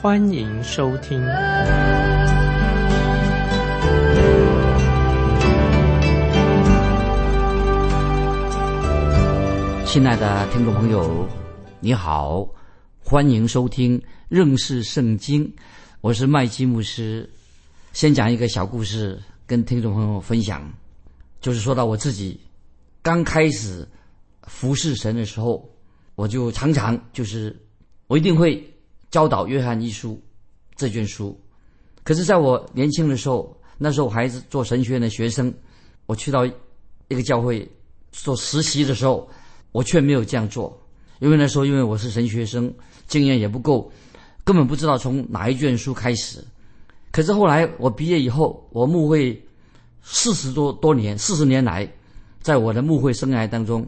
欢迎收听。亲爱的听众朋友，你好，欢迎收听认识圣经，我是麦基牧师。先讲一个小故事，跟听众朋友分享。就是说到我自己刚开始服侍神的时候，我就常常就是我一定会教导《约翰一书》这卷书。可是，在我年轻的时候，那时候我还是做神学院的学生，我去到一个教会做实习的时候，我却没有这样做，因为那时候因为我是神学生，经验也不够，根本不知道从哪一卷书开始。可是后来我毕业以后，我牧会。四十多多年，四十年来，在我的牧会生涯当中，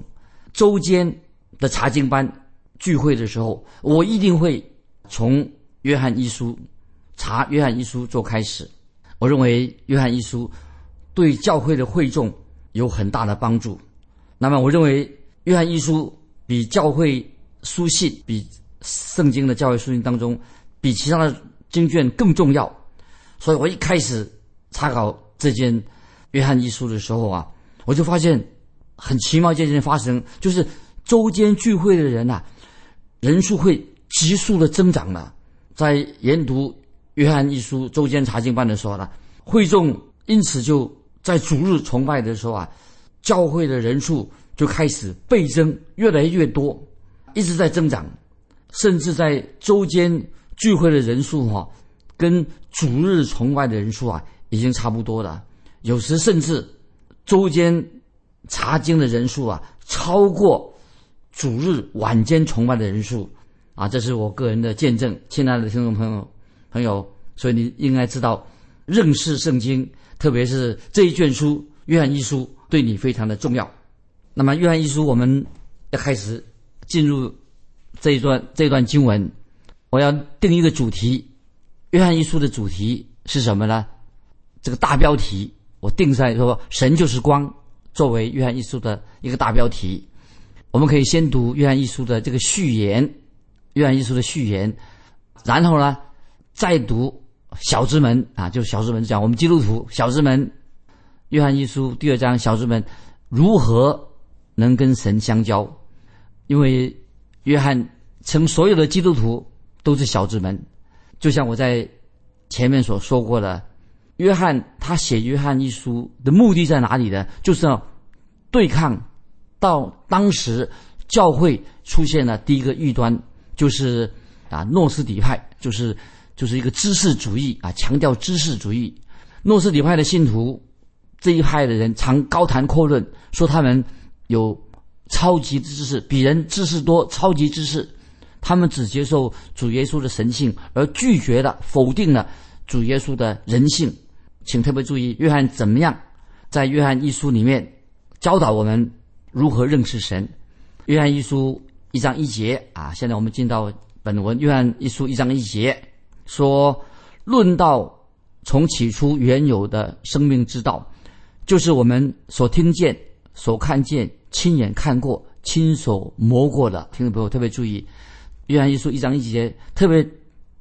周间的查经班聚会的时候，我一定会从约翰一书查约翰一书做开始。我认为约翰一书对教会的会众有很大的帮助。那么，我认为约翰一书比教会书信、比圣经的教会书信当中，比其他的经卷更重要。所以我一开始查考这件。约翰一书的时候啊，我就发现很奇妙一件事情发生，就是周间聚会的人呐，人数会急速的增长了。在研读约翰一书周间查经班的时候呢，会众因此就在主日崇拜的时候啊，教会的人数就开始倍增，越来越多，一直在增长，甚至在周间聚会的人数哈，跟主日崇拜的人数啊，已经差不多了。有时甚至周间查经的人数啊，超过主日晚间崇拜的人数啊，这是我个人的见证。亲爱的听众朋友，朋友，所以你应该知道，认识圣经，特别是这一卷书《约翰一书》，对你非常的重要。那么，《约翰一书》，我们要开始进入这一段这一段经文，我要定一个主题，《约翰一书》的主题是什么呢？这个大标题。我定在说“神就是光”作为约翰一书的一个大标题，我们可以先读约翰一书的这个序言，约翰一书的序言，然后呢，再读小之门啊，就是小之门讲我们基督徒小之门，约翰一书第二章小之门如何能跟神相交？因为约翰称所有的基督徒都是小之门，就像我在前面所说过的。约翰他写《约翰一书》的目的在哪里呢？就是要对抗到当时教会出现了第一个异端，就是啊诺斯底派，就是就是一个知识主义啊，强调知识主义。诺斯底派的信徒这一派的人常高谈阔论，说他们有超级知识，比人知识多，超级知识。他们只接受主耶稣的神性，而拒绝了、否定了主耶稣的人性。请特别注意，约翰怎么样在约翰一书里面教导我们如何认识神？约翰一书一章一节啊，现在我们进到本文。约翰一书一章一节说：“论到从起初原有的生命之道，就是我们所听见、所看见、亲眼看过、亲手摸过的。”听众朋友特别注意，约翰一书一章一节特别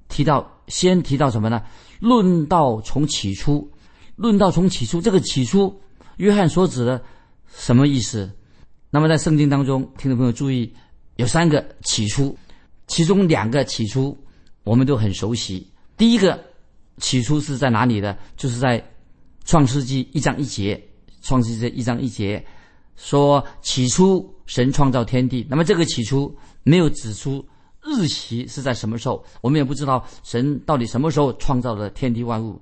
提到，先提到什么呢？论道从起初，论道从起初，这个起初，约翰所指的什么意思？那么在圣经当中，听众朋友注意，有三个起初，其中两个起初我们都很熟悉。第一个起初是在哪里的？就是在创世纪一章一节，创世纪一章一节说起初神创造天地。那么这个起初没有指出。日期是在什么时候？我们也不知道神到底什么时候创造了天地万物。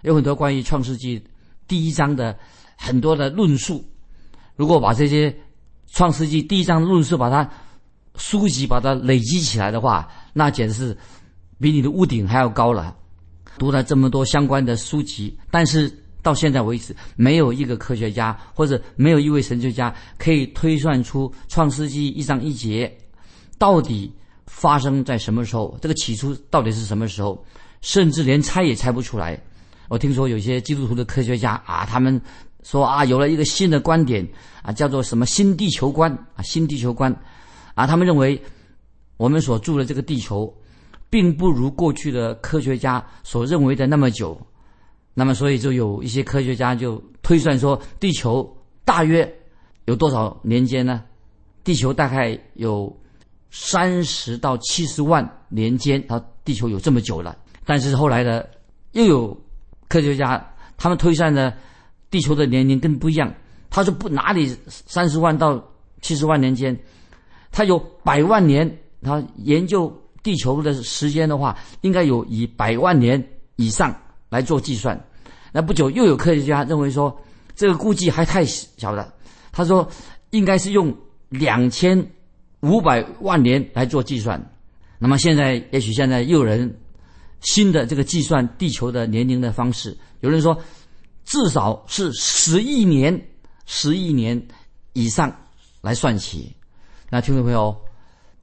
有很多关于创世纪第一章的很多的论述。如果把这些创世纪第一章的论述把它书籍把它累积起来的话，那简直是比你的屋顶还要高了。读了这么多相关的书籍，但是到现在为止，没有一个科学家或者没有一位神学家可以推算出《创世纪》一章一节到底发生在什么时候，这个起初到底是什么时候，甚至连猜也猜不出来。我听说有些基督徒的科学家啊，他们说啊，有了一个新的观点啊，叫做什么新地球观啊，新地球观啊，他们认为我们所住的这个地球，并不如过去的科学家所认为的那么久。那么，所以就有一些科学家就推算说，地球大约有多少年间呢？地球大概有三十到七十万年间，啊，地球有这么久了。但是后来呢，又有科学家他们推算的地球的年龄跟不一样。他说不，哪里三十万到七十万年间，他有百万年。他研究地球的时间的话，应该有以百万年以上来做计算。那不久又有科学家认为说，这个估计还太小了。他说应该是用两千五百万年来做计算。那么现在也许现在又有人新的这个计算地球的年龄的方式，有人说至少是十亿年、十亿年以上来算起。那听众朋友。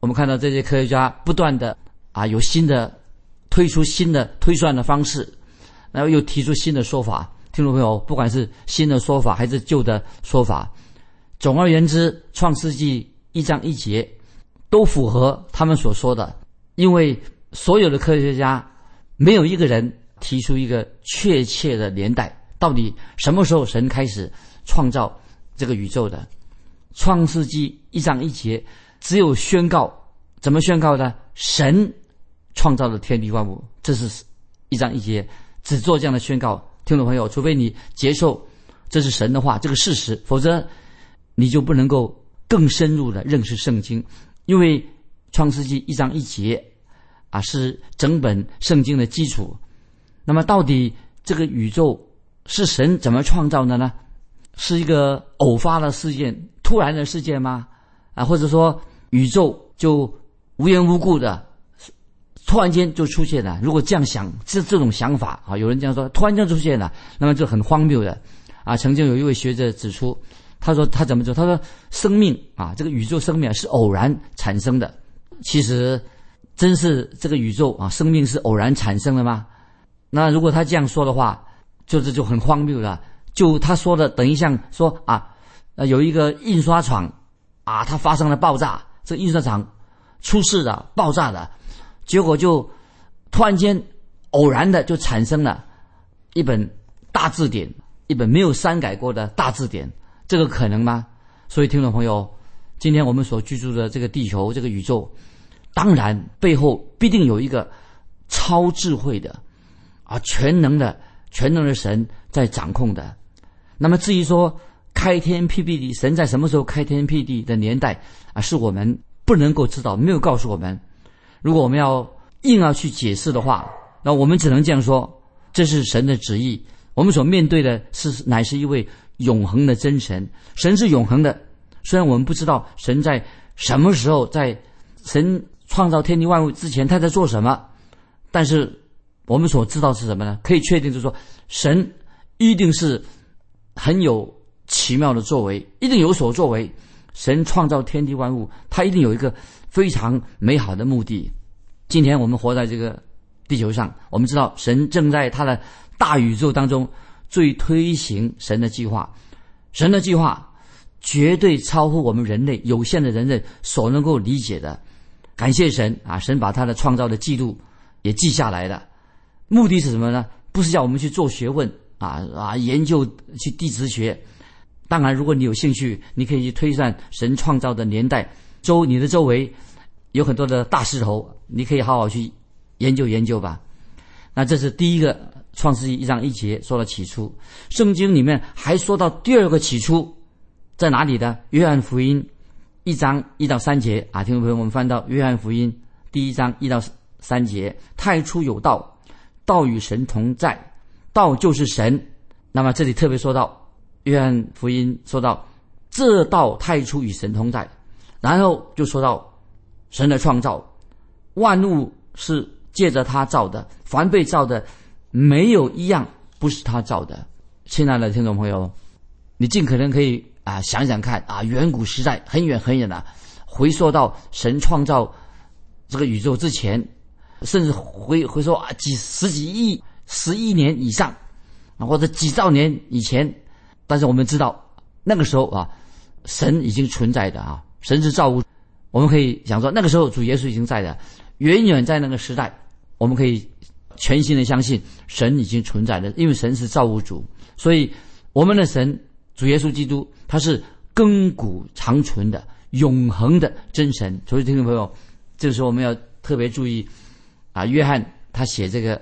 我们看到这些科学家不断的啊有新的推出新的推算的方式，然后又提出新的说法。听众朋友，不管是新的说法还是旧的说法，总而言之，《创世纪》一章一节都符合他们所说的。因为所有的科学家没有一个人提出一个确切的年代，到底什么时候神开始创造这个宇宙的，《创世纪》一章一节。只有宣告，怎么宣告呢？神创造了天地万物，这是一章一节，只做这样的宣告。听众朋友，除非你接受这是神的话，这个事实，否则你就不能够更深入的认识圣经。因为创世纪一章一节啊，是整本圣经的基础。那么，到底这个宇宙是神怎么创造的呢？是一个偶发的事件、突然的事件吗？啊，或者说宇宙就无缘无故的突然间就出现了？如果这样想，这这种想法啊，有人这样说，突然间出现了，那么就很荒谬的。啊，曾经有一位学者指出，他说他怎么做？他说生命啊，这个宇宙生命是偶然产生的。其实，真是这个宇宙啊，生命是偶然产生的吗？那如果他这样说的话，就这就很荒谬了。就他说的，等于像说啊，呃，有一个印刷厂。啊，它发生了爆炸，这印刷厂出事了，爆炸了，结果就突然间偶然的就产生了一本大字典，一本没有删改过的大字典，这个可能吗？所以，听众朋友，今天我们所居住的这个地球，这个宇宙，当然背后必定有一个超智慧的啊，全能的、全能的神在掌控的。那么，至于说，开天辟地，神在什么时候开天辟地的年代啊？是我们不能够知道，没有告诉我们。如果我们要硬要去解释的话，那我们只能这样说：这是神的旨意。我们所面对的是乃是一位永恒的真神，神是永恒的。虽然我们不知道神在什么时候，在神创造天地万物之前他在做什么，但是我们所知道是什么呢？可以确定就是说，神一定是很有。奇妙的作为一定有所作为，神创造天地万物，他一定有一个非常美好的目的。今天我们活在这个地球上，我们知道神正在他的大宇宙当中最推行神的计划。神的计划绝对超乎我们人类有限的人类所能够理解的。感谢神啊！神把他的创造的记录也记下来了，目的是什么呢？不是叫我们去做学问啊啊，研究去地质学。当然，如果你有兴趣，你可以去推算神创造的年代。周你的周围有很多的大石头，你可以好好去研究研究吧。那这是第一个创世纪一章一节说了起初。圣经里面还说到第二个起初在哪里的？约翰福音一章一到三节啊，听众朋友，我们翻到约翰福音第一章一到三节：太初有道，道与神同在，道就是神。那么这里特别说到。约翰福音说到，这道太初与神同在，然后就说到神的创造，万物是借着他造的，凡被造的，没有一样不是他造的。亲爱的听众朋友，你尽可能可以啊想想看啊，远古时代很远很远的，回溯到神创造这个宇宙之前，甚至回回说啊几十几亿、十亿年以上啊，或者几兆年以前。但是我们知道那个时候啊，神已经存在的啊，神是造物。我们可以想说，那个时候主耶稣已经在的，远远在那个时代，我们可以全心的相信神已经存在的，因为神是造物主。所以，我们的神主耶稣基督，他是亘古长存的、永恒的真神。所以，听众朋友，这个时候我们要特别注意啊。约翰他写这个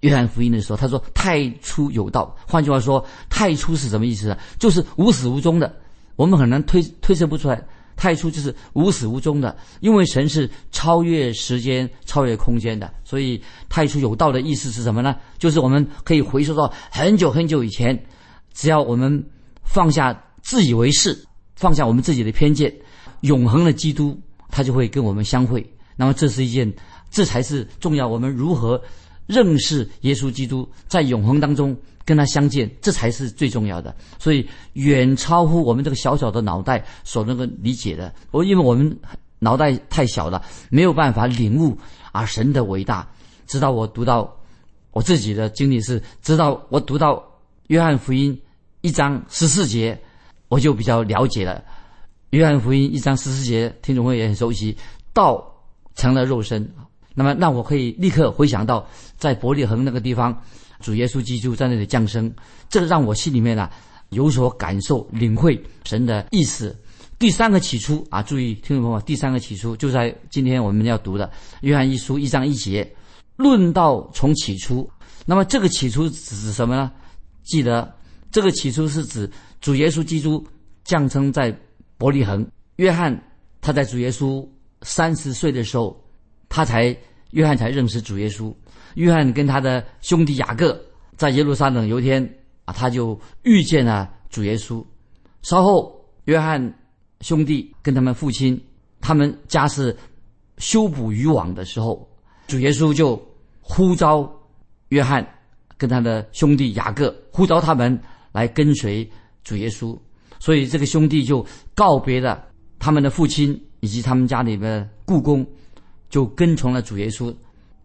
约翰福音的时候，他说“太初有道”。换句话说，“太初”是什么意思呢？就是无始无终的。我们很难推推测不出来，“太初”就是无始无终的，因为神是超越时间、超越空间的。所以，“太初有道”的意思是什么呢？就是我们可以回溯到很久很久以前，只要我们放下自以为是，放下我们自己的偏见，永恒的基督他就会跟我们相会。那么，这是一件，这才是重要。我们如何认识耶稣基督，在永恒当中跟他相见，这才是最重要的。所以，远超乎我们这个小小的脑袋所能够理解的。我因为我们脑袋太小了，没有办法领悟啊神的伟大。直到我读到我自己的经历是，直到我读到约翰福音一章十四节，我就比较了解了。约翰福音一章十四节，听众朋友也很熟悉，道。成了肉身，那么让我可以立刻回想到在伯利恒那个地方，主耶稣基督在那里降生，这让我心里面啊有所感受、领会神的意思。第三个起初啊，注意听众朋友，第三个起初就在今天我们要读的约翰一书一章一节，论道从起初。那么这个起初指什么呢？记得这个起初是指主耶稣基督降生在伯利恒，约翰他在主耶稣。三十岁的时候，他才约翰才认识主耶稣。约翰跟他的兄弟雅各在耶路撒冷有一天啊，他就遇见了主耶稣。稍后，约翰兄弟跟他们父亲，他们家是修补渔网的时候，主耶稣就呼召约翰跟他的兄弟雅各，呼召他们来跟随主耶稣。所以这个兄弟就告别了他们的父亲。以及他们家里的故宫，就跟从了主耶稣。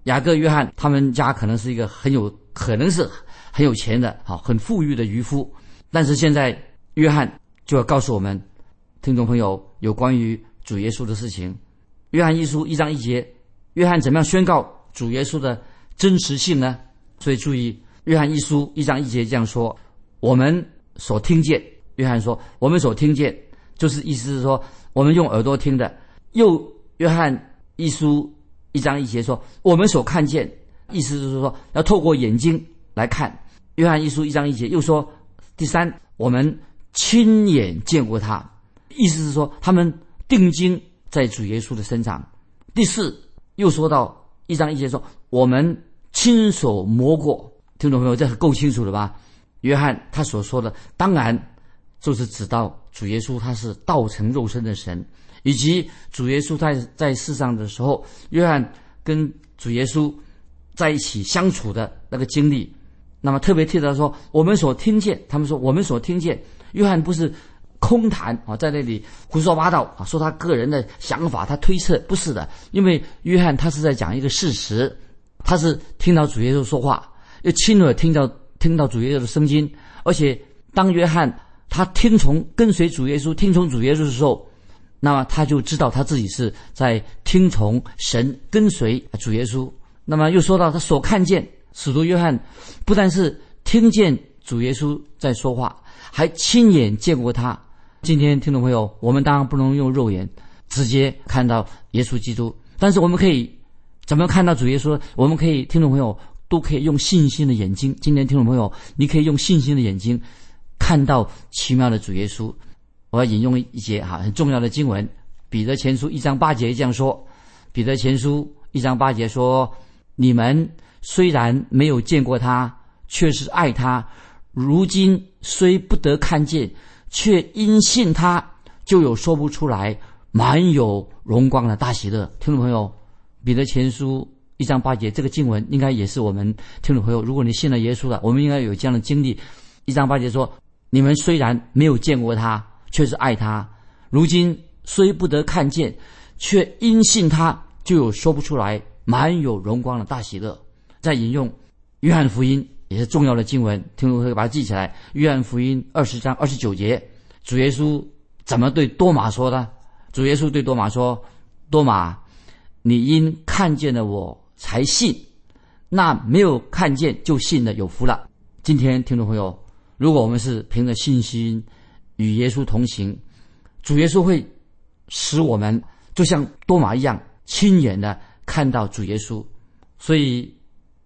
雅各、约翰他们家可能是一个很有可能是很有钱的、好很富裕的渔夫。但是现在约翰就要告诉我们，听众朋友有关于主耶稣的事情。约翰一书一章一节，约翰怎么样宣告主耶稣的真实性呢？所以注意，约翰一书一章一节这样说：我们所听见，约翰说，我们所听见，就是意思是说。我们用耳朵听的，又约翰一书一章一节说，我们所看见，意思就是说要透过眼睛来看。约翰一书一章一节又说，第三，我们亲眼见过他，意思是说他们定睛在主耶稣的身上。第四，又说到一章一节说，我们亲手摸过。听众朋友，这是够清楚了吧？约翰他所说的，当然。就是指到主耶稣他是道成肉身的神，以及主耶稣在在世上的时候，约翰跟主耶稣在一起相处的那个经历。那么特别提到说，我们所听见，他们说我们所听见，约翰不是空谈啊，在那里胡说八道啊，说他个人的想法，他推测不是的，因为约翰他是在讲一个事实，他是听到主耶稣说话，又亲耳听到听到主耶稣的声音，而且当约翰。他听从跟随主耶稣，听从主耶稣的时候，那么他就知道他自己是在听从神，跟随主耶稣。那么又说到他所看见，使徒约翰不但是听见主耶稣在说话，还亲眼见过他。今天听众朋友，我们当然不能用肉眼直接看到耶稣基督，但是我们可以怎么看到主耶稣？我们可以听众朋友都可以用信心的眼睛。今天听众朋友，你可以用信心的眼睛。看到奇妙的主耶稣，我要引用一节哈很重要的经文，《彼得前书》一章八节这样说，《彼得前书》一章八节说：“你们虽然没有见过他，却是爱他；如今虽不得看见，却因信他，就有说不出来满有荣光的大喜乐。”听众朋友，《彼得前书》一章八节，这个经文应该也是我们听众朋友，如果你信了耶稣了，我们应该有这样的经历。一章八节说：“你们虽然没有见过他，却是爱他；如今虽不得看见，却因信他，就有说不出来满有荣光的大喜乐。”再引用约翰福音也是重要的经文，听众朋友把它记起来。约翰福音二十章二十九节，主耶稣怎么对多马说的？主耶稣对多马说：“多马，你因看见了我。”才信，那没有看见就信的有福了。今天听众朋友，如果我们是凭着信心与耶稣同行，主耶稣会使我们就像多马一样，亲眼的看到主耶稣。所以，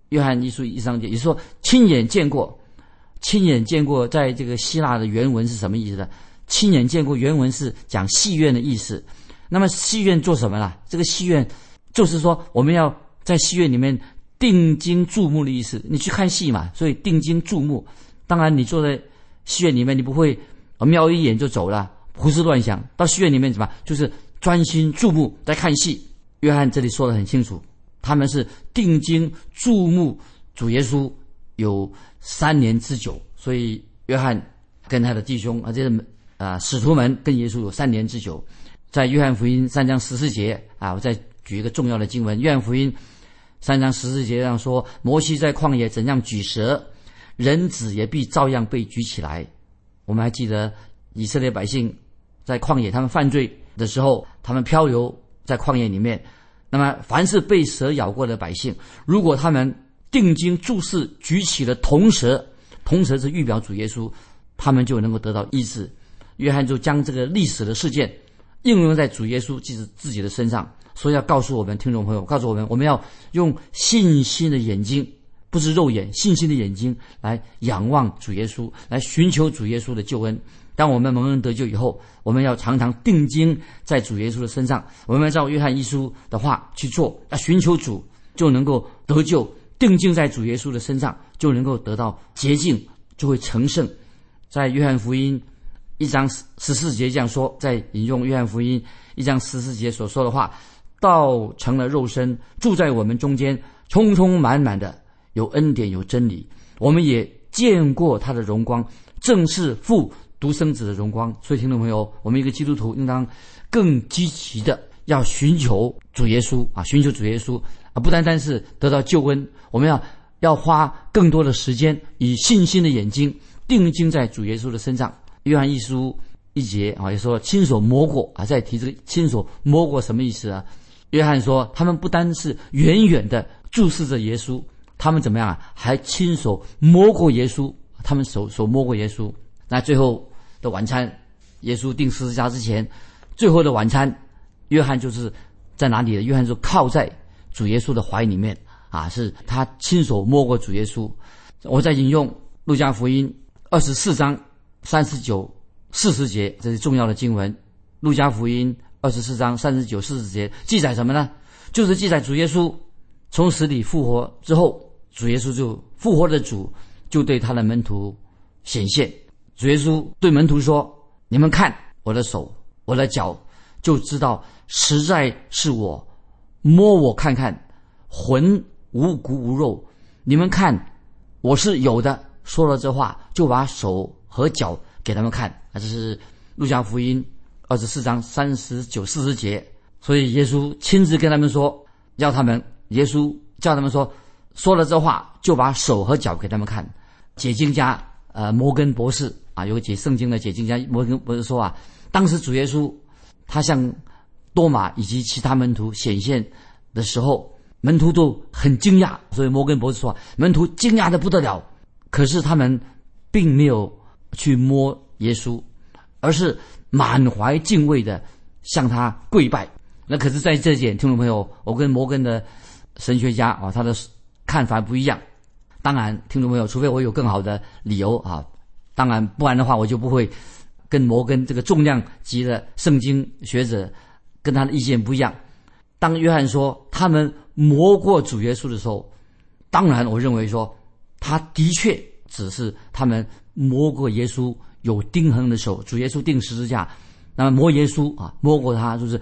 约翰一书一章节也说亲眼见过，亲眼见过，在这个希腊的原文是什么意思呢？亲眼见过原文是讲戏院的意思。那么戏院做什么呢？这个戏院就是说我们要。在戏院里面定睛注目的意思，你去看戏嘛，所以定睛注目。当然，你坐在戏院里面，你不会瞄一眼就走了，胡思乱想。到戏院里面怎么，就是专心注目在看戏。约翰这里说的很清楚，他们是定睛注目主耶稣有三年之久。所以，约翰跟他的弟兄啊，这是啊使徒们跟耶稣有三年之久。在约翰福音三章十四节啊，我再举一个重要的经文，约翰福音。三章十四节上说：“摩西在旷野怎样举蛇，人子也必照样被举起来。”我们还记得以色列百姓在旷野，他们犯罪的时候，他们漂流在旷野里面。那么，凡是被蛇咬过的百姓，如果他们定睛注视举起了铜蛇，铜蛇是预表主耶稣，他们就能够得到医治。约翰就将这个历史的事件应用在主耶稣自己自己的身上。所以要告诉我们听众朋友，告诉我们，我们要用信心的眼睛，不是肉眼，信心的眼睛来仰望主耶稣，来寻求主耶稣的救恩。当我们蒙恩得救以后，我们要常常定睛在主耶稣的身上。我们要照约翰一书的话去做，要寻求主，就能够得救。定睛在主耶稣的身上，就能够得到洁净，就会成圣。在约翰福音一章十四节这样说，在引用约翰福音一章十四节所说的话。道成了肉身，住在我们中间，充充满满的有恩典有真理。我们也见过他的荣光，正是父独生子的荣光。所以，听众朋友，我们一个基督徒应当更积极的要寻求主耶稣啊，寻求主耶稣啊，不单单是得到救恩，我们要要花更多的时间，以信心的眼睛定睛在主耶稣的身上。约翰一书一节啊，也说亲手摸过啊，再提这个亲手摸过什么意思啊？约翰说：“他们不单是远远的注视着耶稣，他们怎么样啊？还亲手摸过耶稣，他们手手摸过耶稣。那最后的晚餐，耶稣定十字架之前，最后的晚餐，约翰就是在哪里的？约翰就靠在主耶稣的怀里面啊，是他亲手摸过主耶稣。我在引用路加福音二十四章三十九、四十节，这是重要的经文。路加福音。”二十四章三十九、四十节记载什么呢？就是记载主耶稣从死里复活之后，主耶稣就复活的主就对他的门徒显现。主耶稣对门徒说：“你们看我的手、我的脚，就知道实在是我。摸我看看，魂无骨无肉。你们看我是有的。”说了这话，就把手和脚给他们看。啊，这是路加福音。二十四章三十九、四十节，所以耶稣亲自跟他们说，要他们，耶稣叫他们说，说了这话，就把手和脚给他们看。解经家呃摩根博士啊，有个解圣经的解经家摩根博士说啊，当时主耶稣他向多马以及其他门徒显现的时候，门徒都很惊讶，所以摩根博士说，门徒惊讶的不得了，可是他们并没有去摸耶稣，而是。满怀敬畏的向他跪拜，那可是在这点，听众朋友，我跟摩根的神学家啊，他的看法不一样。当然，听众朋友，除非我有更好的理由啊，当然不然的话，我就不会跟摩根这个重量级的圣经学者跟他的意见不一样。当约翰说他们摸过主耶稣的时候，当然我认为说他的确只是他们摸过耶稣。有钉痕的手，主耶稣钉十字架，那么摸耶稣啊，摸过他就是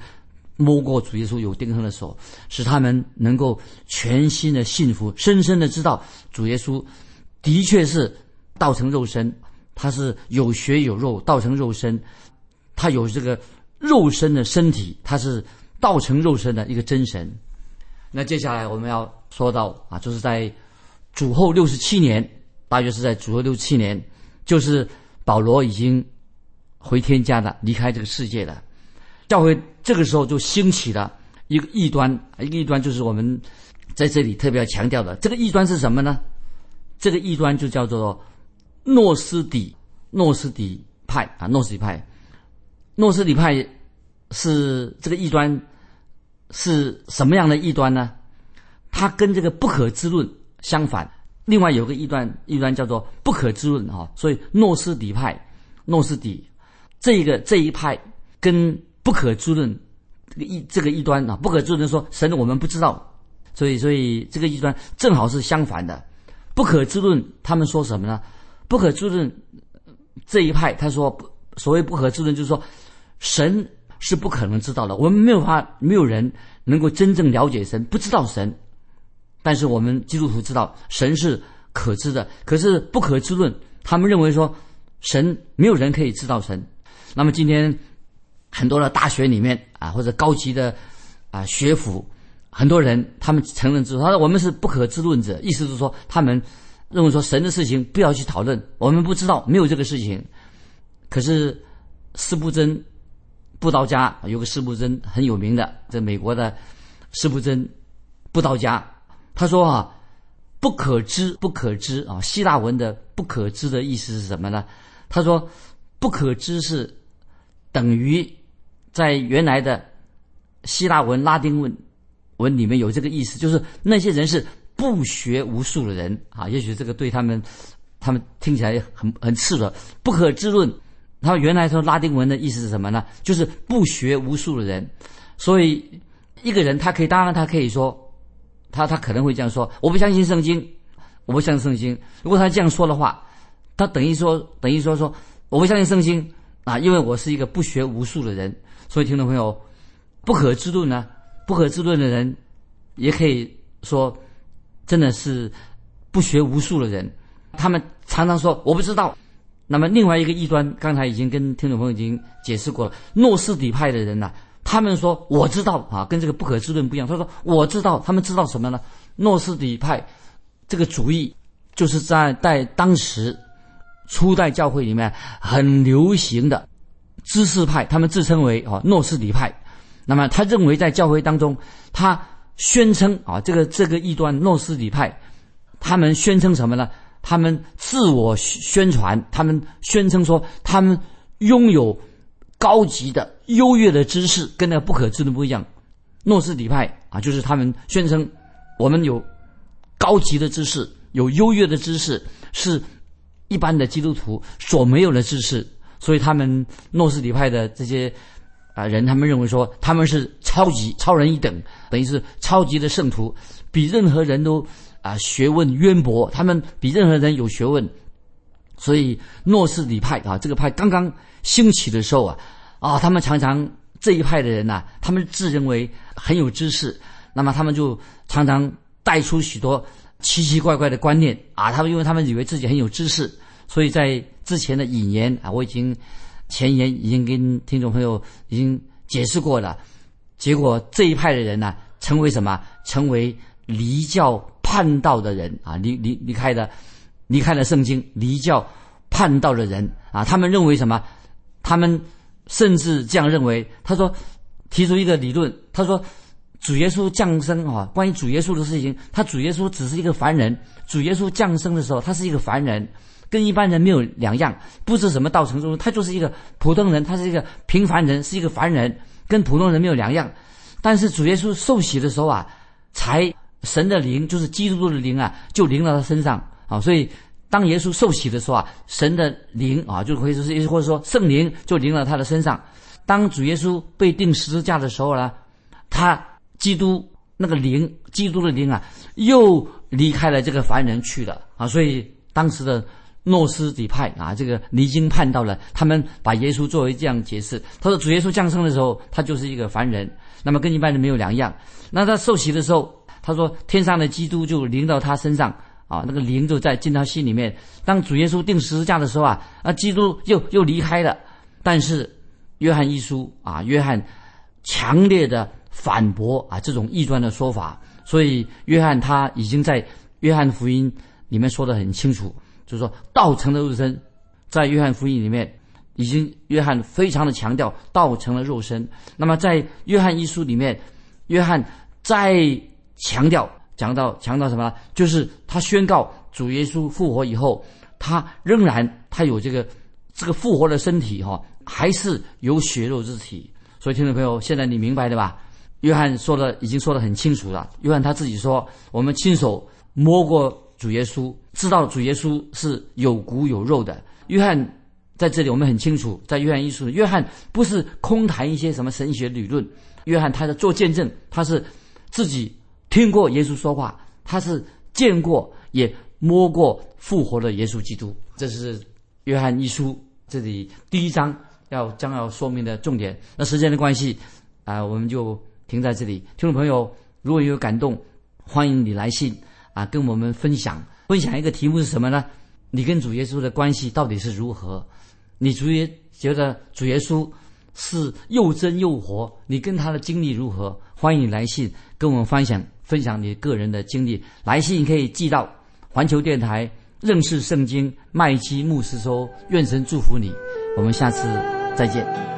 摸过主耶稣有钉痕的手，使他们能够全心的信服，深深的知道主耶稣的确是道成肉身，他是有血有肉，道成肉身，他有这个肉身的身体，他是道成肉身的一个真神。那接下来我们要说到啊，就是在主后六十七年，大约是在主后六十七年，就是保罗已经回天家了，离开这个世界了。教会这个时候就兴起了一个异端，一个异端就是我们在这里特别要强调的。这个异端是什么呢？这个异端就叫做诺斯底诺斯底派啊，诺斯底派。诺斯底派是这个异端是什么样的异端呢？它跟这个不可知论相反。另外有个异端，异端叫做不可知论啊。所以诺斯底派，诺斯底这个这一派跟不可知论这个异这个异端啊，不可知论说神我们不知道，所以所以这个异端正好是相反的。不可知论他们说什么呢？不可知论这一派他说，所谓不可知论就是说神是不可能知道的，我们没有法没有人能够真正了解神，不知道神。但是我们基督徒知道神是可知的，可是不可知论他们认为说神没有人可以知道神。那么今天。很多的大学里面啊，或者高级的啊学府，很多人他们承认之后，他说我们是不可知论者，意思是说他们认为说神的事情不要去讨论，我们不知道没有这个事情。可是斯布真布道家有个斯布真很有名的，在美国的斯布真布道家，他说啊，不可知不可知啊，希腊文的不可知的意思是什么呢？他说不可知是等于。在原来的希腊文、拉丁文文里面有这个意思，就是那些人是不学无术的人啊。也许这个对他们，他们听起来很很刺耳，不可知论。他原来说拉丁文的意思是什么呢？就是不学无术的人。所以一个人他可以，当然他可以说，他他可能会这样说：我不相信圣经，我不相信圣经。如果他这样说的话，他等于说等于说说我不相信圣经啊，因为我是一个不学无术的人。所以，听众朋友，不可知论呢？不可知论的人，也可以说，真的是不学无术的人。他们常常说我不知道。那么，另外一个异端，刚才已经跟听众朋友已经解释过了。诺斯底派的人呢，他们说我知道啊，跟这个不可知论不一样。他说我知道，他们知道什么呢？诺斯底派这个主义，就是在在当时初代教会里面很流行的。知识派，他们自称为啊诺斯底派，那么他认为在教会当中，他宣称啊这个这个异端诺斯底派，他们宣称什么呢？他们自我宣传，他们宣称说他们拥有高级的优越的知识，跟那不可知的不一样。诺斯底派啊，就是他们宣称我们有高级的知识，有优越的知识，是一般的基督徒所没有的知识。所以他们诺斯底派的这些啊人，他们认为说他们是超级超人一等，等于是超级的圣徒，比任何人都啊学问渊博，他们比任何人有学问。所以诺斯底派啊这个派刚刚兴起的时候啊啊，他们常常这一派的人呐，他们自认为很有知识，那么他们就常常带出许多奇奇怪怪的观念啊，他们因为他们以为自己很有知识。所以在之前的引言啊，我已经前言已经跟听众朋友已经解释过了。结果这一派的人呢，成为什么？成为离教叛道的人啊！离离离开了，离开了圣经，离教叛道的人啊！他们认为什么？他们甚至这样认为。他说，提出一个理论，他说，主耶稣降生啊，关于主耶稣的事情，他主耶稣只是一个凡人。主耶稣降生的时候，他是一个凡人。跟一般人没有两样，不知什么道成中，他就是一个普通人，他是一个平凡人，是一个凡人，跟普通人没有两样。但是主耶稣受洗的时候啊，才神的灵，就是基督的灵啊，就临到他身上啊。所以当耶稣受洗的时候啊，神的灵啊，就可以说是，或者说圣灵就临到他的身上。当主耶稣被钉十字架的时候呢，他基督那个灵，基督的灵啊，又离开了这个凡人去了啊。所以当时的。诺斯底派啊，这个离经叛道了，他们把耶稣作为这样解释。他说主耶稣降生的时候，他就是一个凡人，那么跟一般人没有两样。那他受洗的时候，他说天上的基督就临到他身上啊，那个灵就在进他心里面。当主耶稣定十字架的时候啊，啊，基督又又离开了。但是约翰一书啊，约翰强烈的反驳啊这种异端的说法，所以约翰他已经在约翰福音里面说的很清楚，就是说道成了肉身，在约翰福音里面已经约翰非常的强调道成了肉身。那么在约翰一书里面，约翰再强调讲到强调什么？就是他宣告主耶稣复活以后，他仍然他有这个这个复活的身体哈，还是有血肉之体。所以听众朋友，现在你明白的吧？约翰说的已经说的很清楚了。约翰他自己说，我们亲手摸过主耶稣，知道主耶稣是有骨有肉的。约翰在这里我们很清楚，在约翰一书，约翰不是空谈一些什么神学理论，约翰他在做见证，他是自己听过耶稣说话，他是见过也摸过复活的耶稣基督。这是约翰一书这里第一章。要将要说明的重点，那时间的关系，啊，我们就停在这里。听众朋友，如果有感动，欢迎你来信啊，跟我们分享。分享一个题目是什么呢？你跟主耶稣的关系到底是如何？你主耶觉得主耶稣是又真又活？你跟他的经历如何？欢迎你来信跟我们分享分享你个人的经历。来信可以寄到环球电台认识圣经麦基牧师说，愿神祝福你。我们下次。再见。